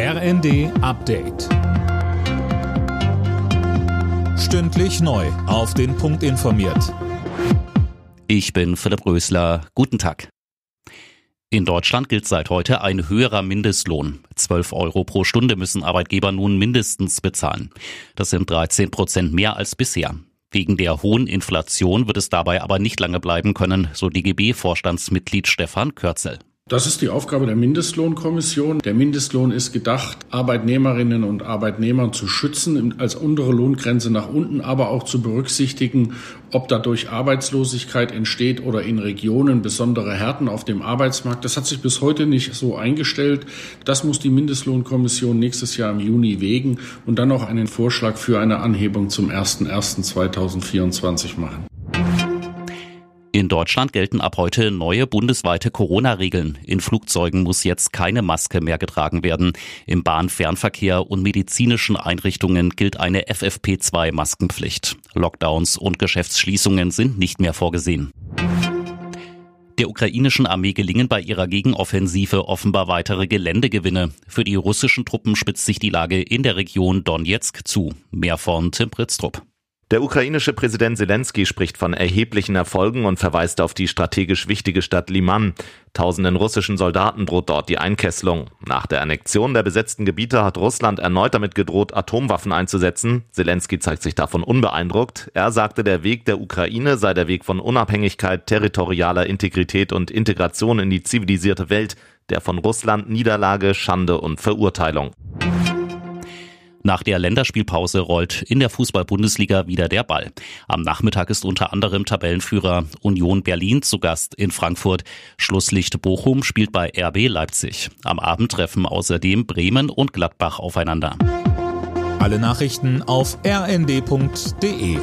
RND Update. Stündlich neu. Auf den Punkt informiert. Ich bin Philipp Rösler. Guten Tag. In Deutschland gilt seit heute ein höherer Mindestlohn. 12 Euro pro Stunde müssen Arbeitgeber nun mindestens bezahlen. Das sind 13 Prozent mehr als bisher. Wegen der hohen Inflation wird es dabei aber nicht lange bleiben können, so DGB-Vorstandsmitglied Stefan Kürzel. Das ist die Aufgabe der Mindestlohnkommission. Der Mindestlohn ist gedacht, Arbeitnehmerinnen und Arbeitnehmer zu schützen, als untere Lohngrenze nach unten, aber auch zu berücksichtigen, ob dadurch Arbeitslosigkeit entsteht oder in Regionen besondere Härten auf dem Arbeitsmarkt. Das hat sich bis heute nicht so eingestellt. Das muss die Mindestlohnkommission nächstes Jahr im Juni wägen und dann auch einen Vorschlag für eine Anhebung zum 01.01.2024 machen. In Deutschland gelten ab heute neue bundesweite Corona-Regeln. In Flugzeugen muss jetzt keine Maske mehr getragen werden. Im Bahnfernverkehr und medizinischen Einrichtungen gilt eine FFP2-Maskenpflicht. Lockdowns und Geschäftsschließungen sind nicht mehr vorgesehen. Der ukrainischen Armee gelingen bei ihrer Gegenoffensive offenbar weitere Geländegewinne. Für die russischen Truppen spitzt sich die Lage in der Region Donetsk zu. Mehr von Tim Pritztrup. Der ukrainische Präsident Zelensky spricht von erheblichen Erfolgen und verweist auf die strategisch wichtige Stadt Liman. Tausenden russischen Soldaten droht dort die Einkesselung. Nach der Annexion der besetzten Gebiete hat Russland erneut damit gedroht, Atomwaffen einzusetzen. Zelensky zeigt sich davon unbeeindruckt. Er sagte, der Weg der Ukraine sei der Weg von Unabhängigkeit, territorialer Integrität und Integration in die zivilisierte Welt, der von Russland Niederlage, Schande und Verurteilung. Nach der Länderspielpause rollt in der Fußball-Bundesliga wieder der Ball. Am Nachmittag ist unter anderem Tabellenführer Union Berlin zu Gast in Frankfurt. Schlusslicht Bochum spielt bei RB Leipzig. Am Abend treffen außerdem Bremen und Gladbach aufeinander. Alle Nachrichten auf rnd.de